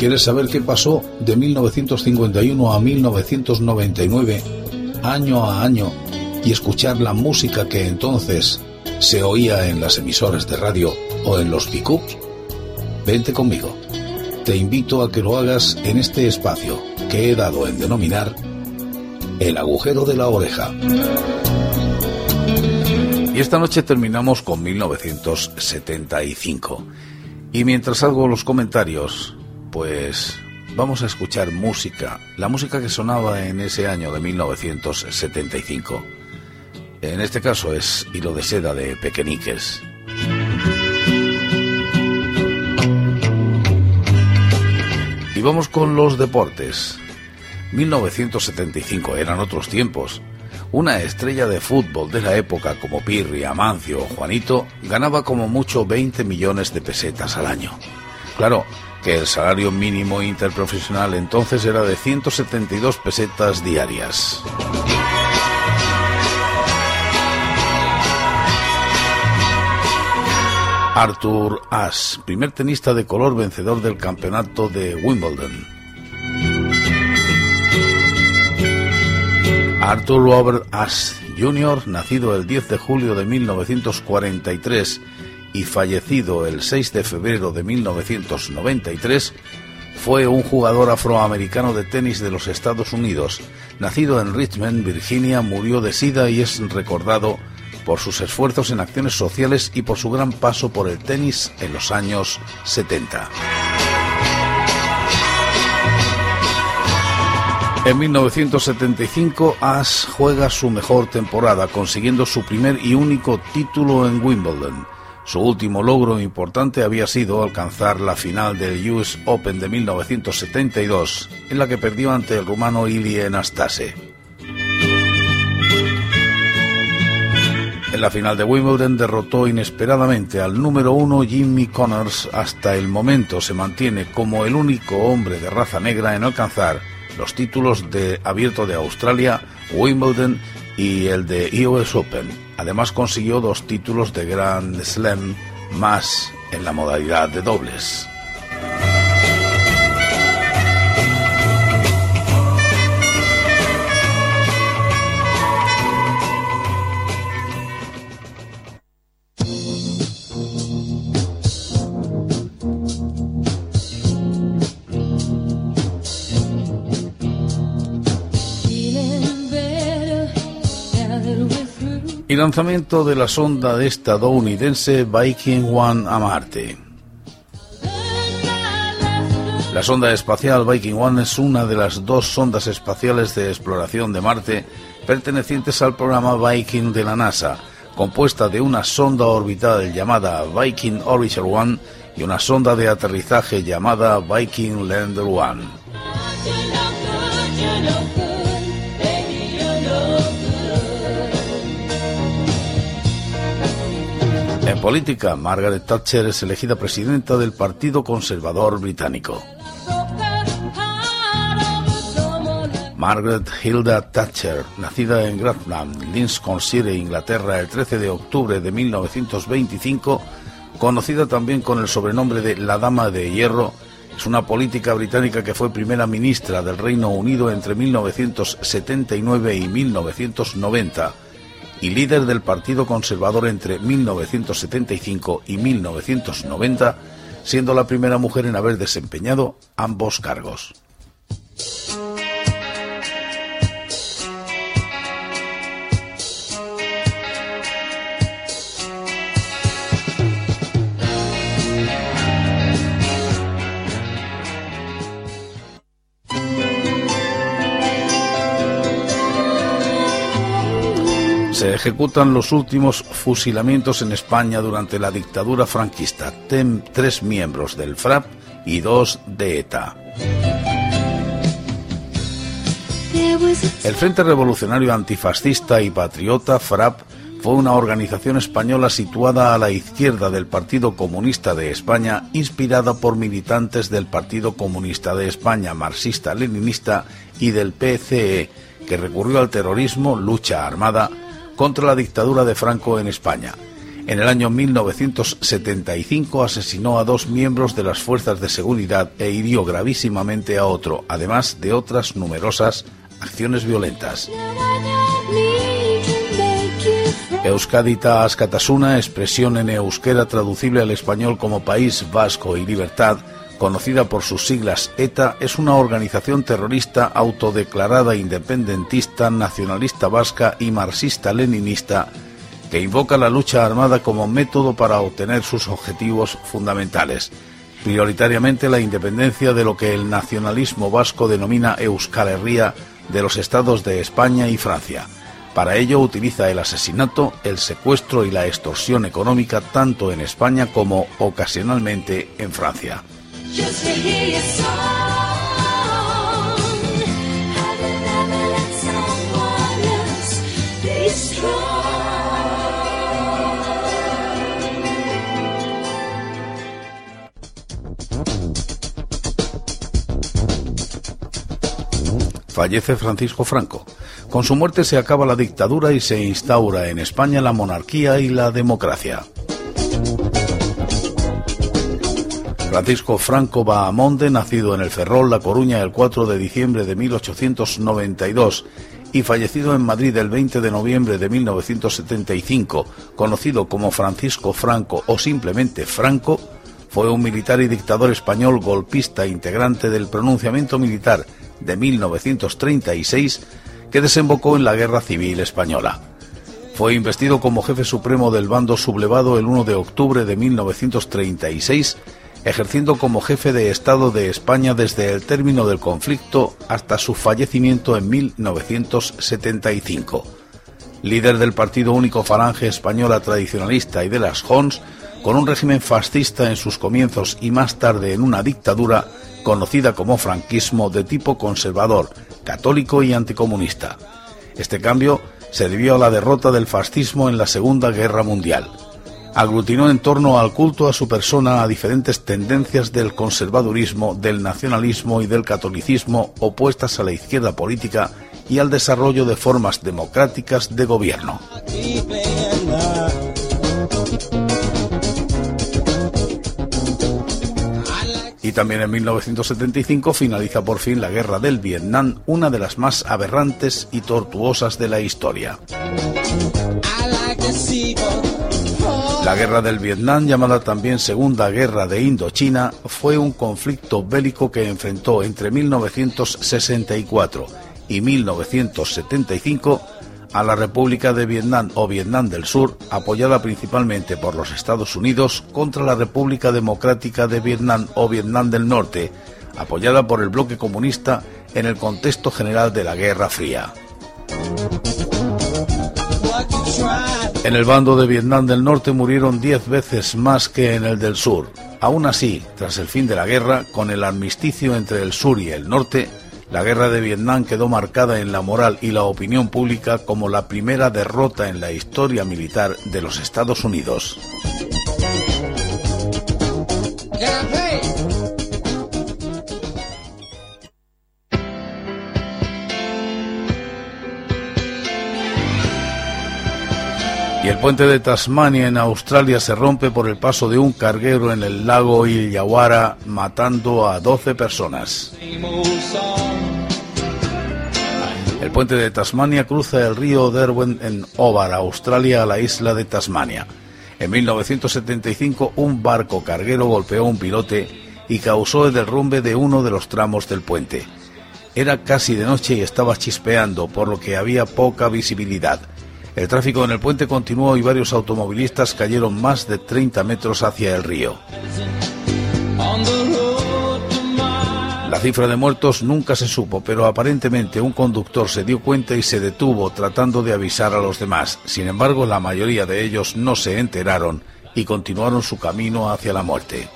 ¿Quieres saber qué pasó de 1951 a 1999, año a año, y escuchar la música que entonces se oía en las emisoras de radio o en los pickups? Vente conmigo. Te invito a que lo hagas en este espacio que he dado en denominar el agujero de la oreja. Y esta noche terminamos con 1975. Y mientras hago los comentarios, pues vamos a escuchar música, la música que sonaba en ese año de 1975. En este caso es Hilo de Seda de Pequeñiques. Y vamos con los deportes. 1975 eran otros tiempos. Una estrella de fútbol de la época como Pirri, Amancio o Juanito ganaba como mucho 20 millones de pesetas al año. Claro, que el salario mínimo interprofesional entonces era de 172 pesetas diarias. Arthur Ashe, primer tenista de color vencedor del campeonato de Wimbledon. Arthur Robert Ashe Jr., nacido el 10 de julio de 1943 y fallecido el 6 de febrero de 1993, fue un jugador afroamericano de tenis de los Estados Unidos. Nacido en Richmond, Virginia, murió de sida y es recordado por sus esfuerzos en acciones sociales y por su gran paso por el tenis en los años 70. En 1975, Ash juega su mejor temporada, consiguiendo su primer y único título en Wimbledon. Su último logro importante había sido alcanzar la final del US Open de 1972, en la que perdió ante el rumano Ilie Nastase. En la final de Wimbledon derrotó inesperadamente al número uno Jimmy Connors. Hasta el momento se mantiene como el único hombre de raza negra en alcanzar los títulos de Abierto de Australia, Wimbledon y el de US Open. Además consiguió dos títulos de Grand Slam más en la modalidad de dobles. Lanzamiento de la sonda estadounidense Viking One a Marte. La sonda espacial Viking One es una de las dos sondas espaciales de exploración de Marte pertenecientes al programa Viking de la NASA, compuesta de una sonda orbital llamada Viking Orbiter One y una sonda de aterrizaje llamada Viking Lander One. Política, Margaret Thatcher es elegida presidenta del Partido Conservador Británico. Margaret Hilda Thatcher, nacida en Grantham, Lincolnshire, Inglaterra, el 13 de octubre de 1925, conocida también con el sobrenombre de la Dama de Hierro, es una política británica que fue primera ministra del Reino Unido entre 1979 y 1990 y líder del Partido Conservador entre 1975 y 1990, siendo la primera mujer en haber desempeñado ambos cargos. Se ejecutan los últimos fusilamientos en España durante la dictadura franquista. tres miembros del FRAP y dos de ETA. El Frente Revolucionario Antifascista y Patriota, FRAP, fue una organización española situada a la izquierda del Partido Comunista de España, inspirada por militantes del Partido Comunista de España, marxista-leninista, y del PCE, que recurrió al terrorismo, lucha armada, contra la dictadura de Franco en España. En el año 1975 asesinó a dos miembros de las fuerzas de seguridad e hirió gravísimamente a otro, además de otras numerosas acciones violentas. Euskadita Askatasuna, expresión en euskera traducible al español como País Vasco y Libertad, conocida por sus siglas ETA, es una organización terrorista autodeclarada independentista, nacionalista vasca y marxista-leninista que invoca la lucha armada como método para obtener sus objetivos fundamentales, prioritariamente la independencia de lo que el nacionalismo vasco denomina Euskal Herria de los estados de España y Francia. Para ello utiliza el asesinato, el secuestro y la extorsión económica tanto en España como ocasionalmente en Francia. Fallece Francisco Franco. Con su muerte se acaba la dictadura y se instaura en España la monarquía y la democracia. Francisco Franco Bahamonde, nacido en el Ferrol, La Coruña, el 4 de diciembre de 1892 y fallecido en Madrid el 20 de noviembre de 1975, conocido como Francisco Franco o simplemente Franco, fue un militar y dictador español golpista integrante del pronunciamiento militar de 1936 que desembocó en la Guerra Civil Española. Fue investido como jefe supremo del bando sublevado el 1 de octubre de 1936 ejerciendo como jefe de Estado de España desde el término del conflicto hasta su fallecimiento en 1975. Líder del Partido Único Falange Española Tradicionalista y de las Jons, con un régimen fascista en sus comienzos y más tarde en una dictadura conocida como franquismo de tipo conservador, católico y anticomunista. Este cambio se debió a la derrota del fascismo en la Segunda Guerra Mundial aglutinó en torno al culto a su persona a diferentes tendencias del conservadurismo, del nacionalismo y del catolicismo opuestas a la izquierda política y al desarrollo de formas democráticas de gobierno. Y también en 1975 finaliza por fin la Guerra del Vietnam, una de las más aberrantes y tortuosas de la historia. La guerra del Vietnam, llamada también Segunda Guerra de Indochina, fue un conflicto bélico que enfrentó entre 1964 y 1975 a la República de Vietnam o Vietnam del Sur, apoyada principalmente por los Estados Unidos, contra la República Democrática de Vietnam o Vietnam del Norte, apoyada por el bloque comunista en el contexto general de la Guerra Fría. En el bando de Vietnam del Norte murieron diez veces más que en el del sur. Aún así, tras el fin de la guerra, con el armisticio entre el sur y el norte, la guerra de Vietnam quedó marcada en la moral y la opinión pública como la primera derrota en la historia militar de los Estados Unidos. Y el puente de Tasmania en Australia se rompe por el paso de un carguero en el lago Illawarra, matando a 12 personas. El puente de Tasmania cruza el río Derwent en Hobart, Australia, a la isla de Tasmania. En 1975, un barco carguero golpeó un pilote y causó el derrumbe de uno de los tramos del puente. Era casi de noche y estaba chispeando, por lo que había poca visibilidad. El tráfico en el puente continuó y varios automovilistas cayeron más de 30 metros hacia el río. La cifra de muertos nunca se supo, pero aparentemente un conductor se dio cuenta y se detuvo tratando de avisar a los demás. Sin embargo, la mayoría de ellos no se enteraron y continuaron su camino hacia la muerte.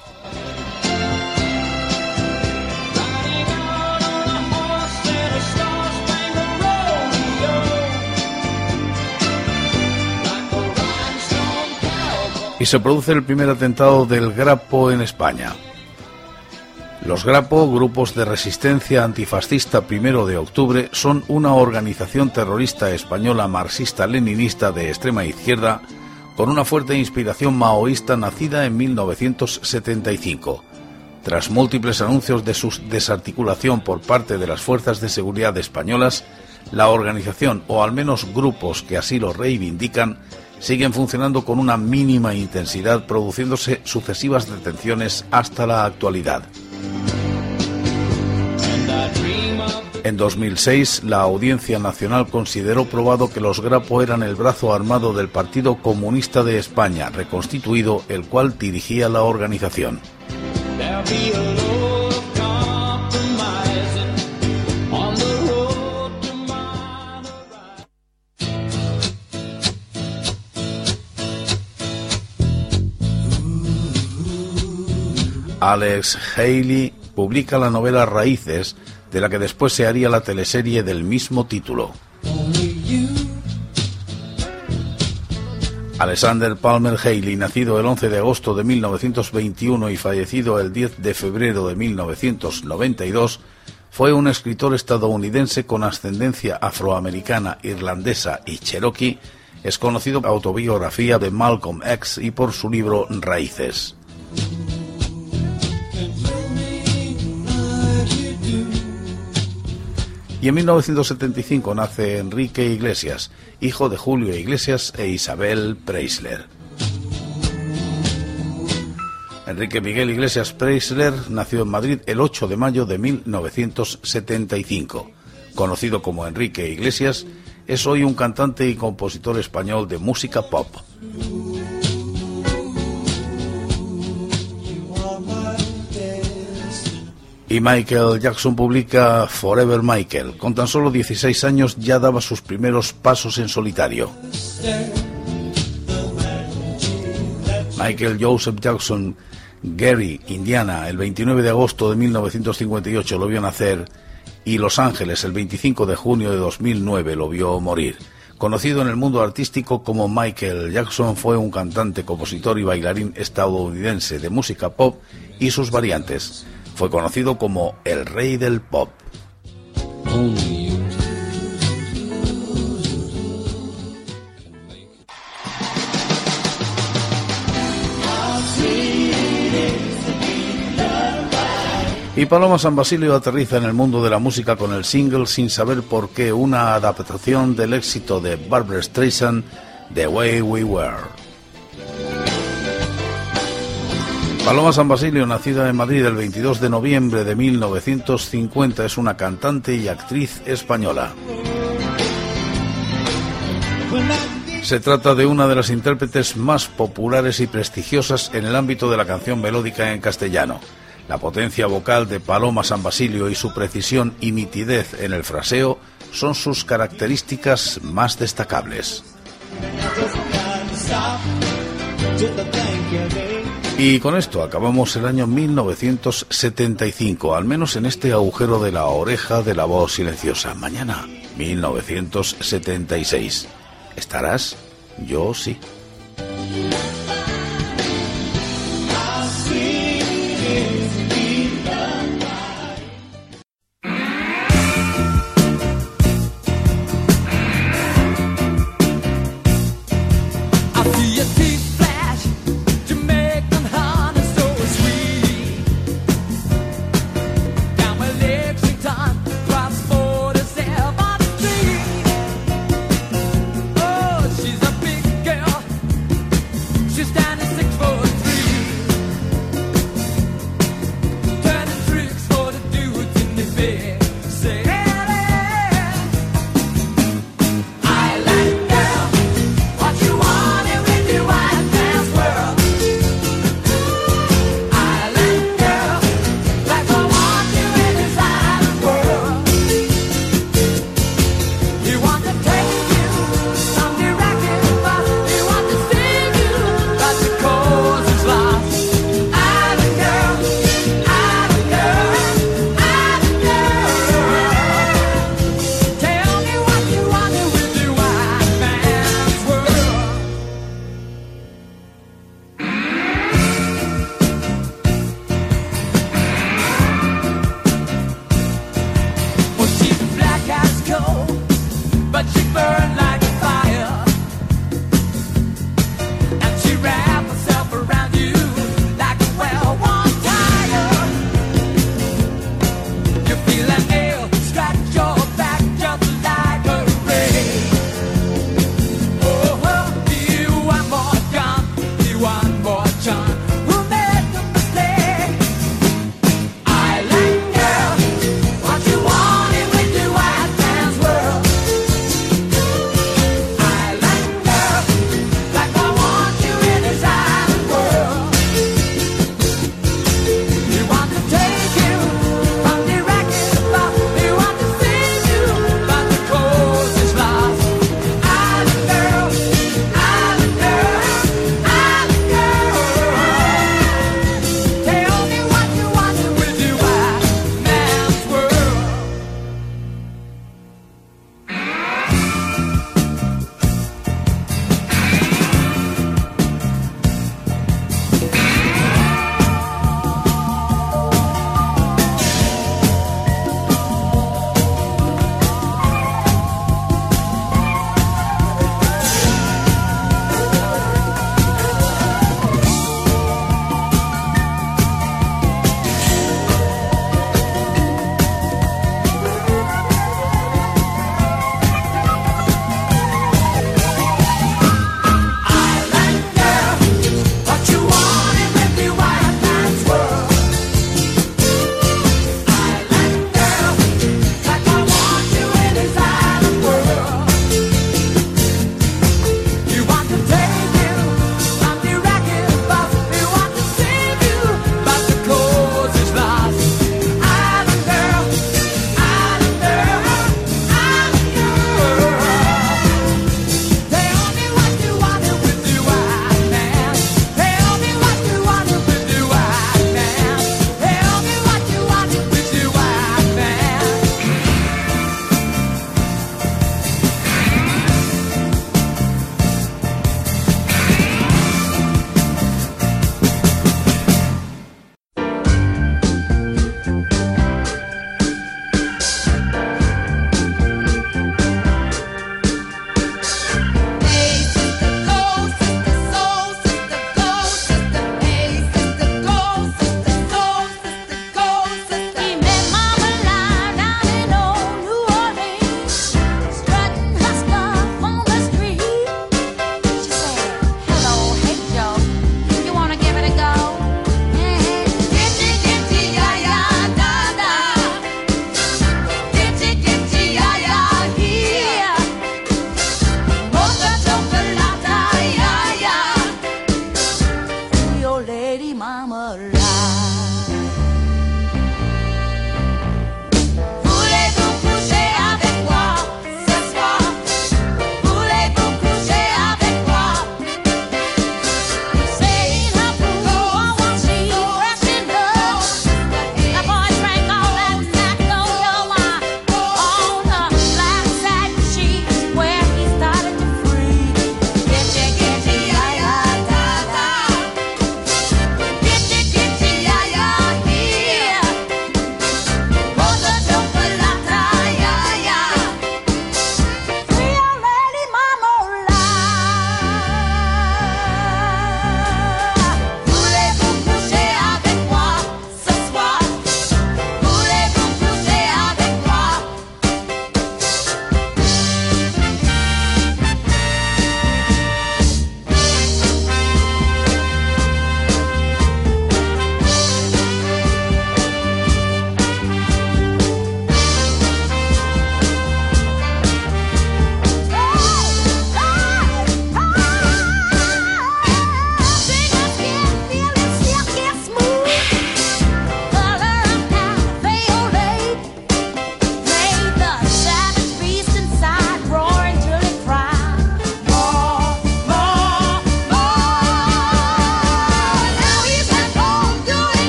Se produce el primer atentado del Grapo en España. Los Grapo, grupos de resistencia antifascista primero de octubre, son una organización terrorista española marxista-leninista de extrema izquierda con una fuerte inspiración maoísta nacida en 1975. Tras múltiples anuncios de su desarticulación por parte de las fuerzas de seguridad españolas, la organización, o al menos grupos que así lo reivindican, siguen funcionando con una mínima intensidad, produciéndose sucesivas detenciones hasta la actualidad. En 2006, la Audiencia Nacional consideró probado que los Grapo eran el brazo armado del Partido Comunista de España, reconstituido, el cual dirigía la organización. Alex Haley publica la novela Raíces, de la que después se haría la teleserie del mismo título. Alexander Palmer Haley, nacido el 11 de agosto de 1921 y fallecido el 10 de febrero de 1992, fue un escritor estadounidense con ascendencia afroamericana, irlandesa y cherokee. Es conocido por autobiografía de Malcolm X y por su libro Raíces. Y en 1975 nace Enrique Iglesias, hijo de Julio Iglesias e Isabel Preisler. Enrique Miguel Iglesias Preisler nació en Madrid el 8 de mayo de 1975. Conocido como Enrique Iglesias, es hoy un cantante y compositor español de música pop. Y Michael Jackson publica Forever Michael. Con tan solo 16 años ya daba sus primeros pasos en solitario. Michael Joseph Jackson, Gary, Indiana, el 29 de agosto de 1958 lo vio nacer y Los Ángeles, el 25 de junio de 2009 lo vio morir. Conocido en el mundo artístico como Michael Jackson, fue un cantante, compositor y bailarín estadounidense de música pop y sus variantes. Fue conocido como el rey del pop. Y Paloma San Basilio aterriza en el mundo de la música con el single Sin saber por qué, una adaptación del éxito de Barbara Streisand, The Way We Were. Paloma San Basilio, nacida en Madrid el 22 de noviembre de 1950, es una cantante y actriz española. Se trata de una de las intérpretes más populares y prestigiosas en el ámbito de la canción melódica en castellano. La potencia vocal de Paloma San Basilio y su precisión y nitidez en el fraseo son sus características más destacables. Y con esto acabamos el año 1975, al menos en este agujero de la oreja de la voz silenciosa. Mañana, 1976. ¿Estarás? Yo sí.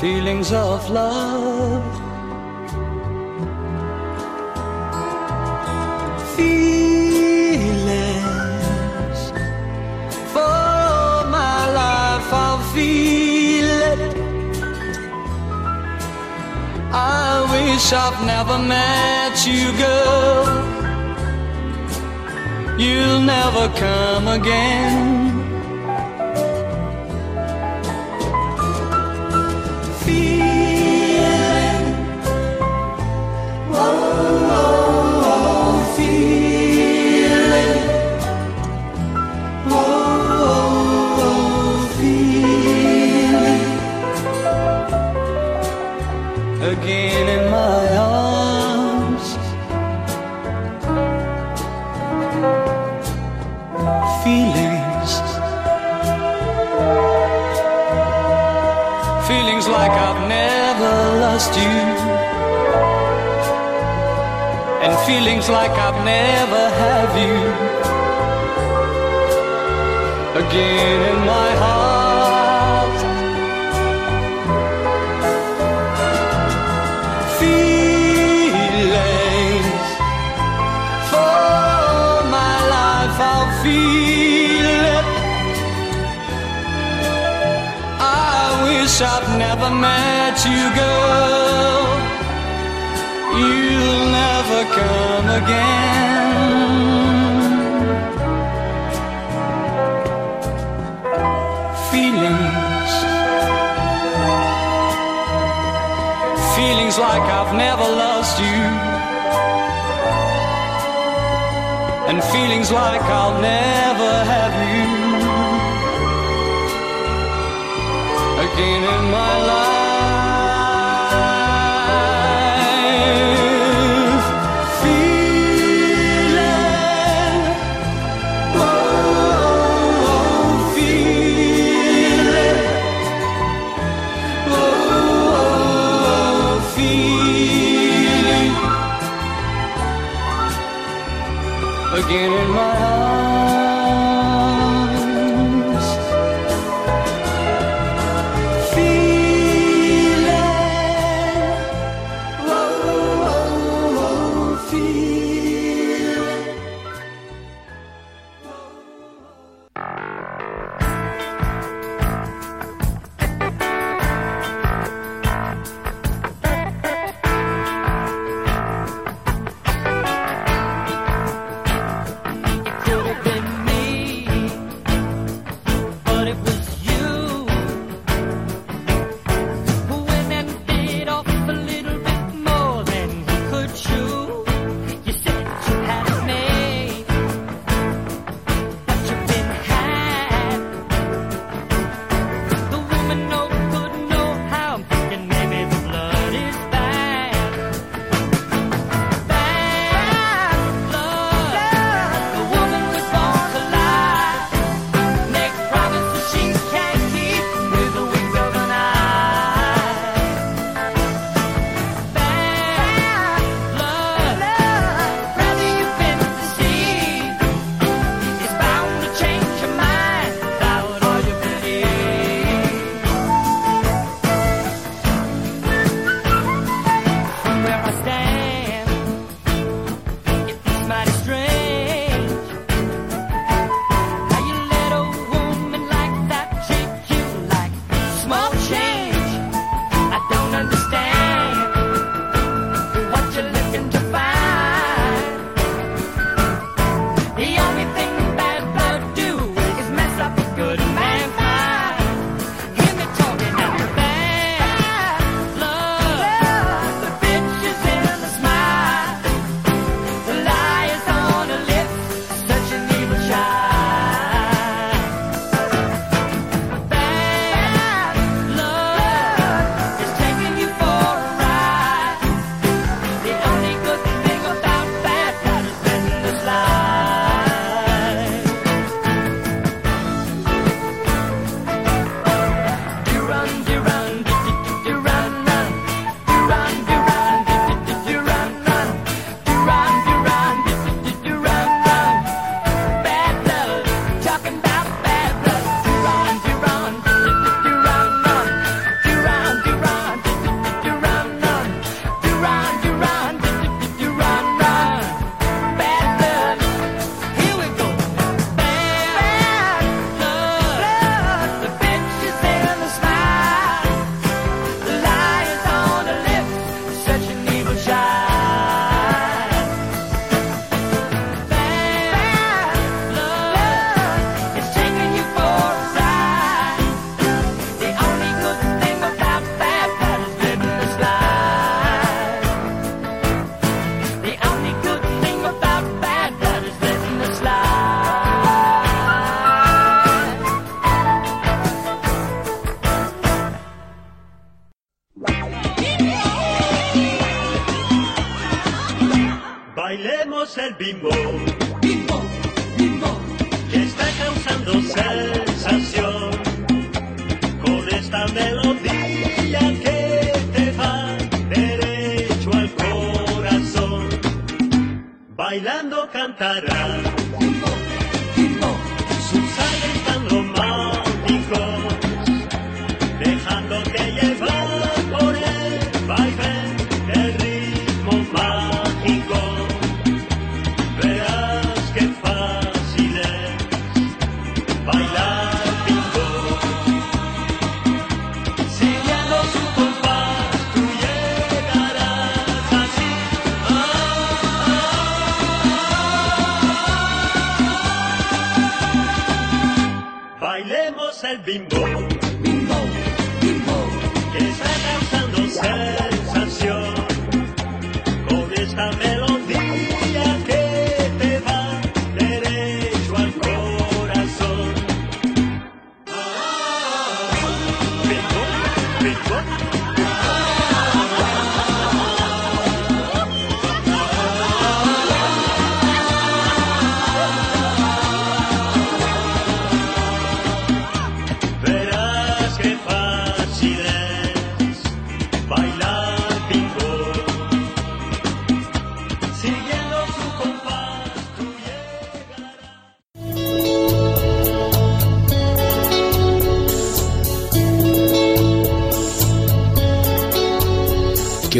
feelings of love. Feelings for my life, I'll feel it. I wish I've never met you, girl. You'll never come again. You, and feelings like I've never had you. Again in my heart. feelings for my life I'll feel it I wish I'd never met you girl You'll never come again. Feelings. Feelings like I've never lost you, and feelings like I'll never have you again in my heart. Bailando cantará.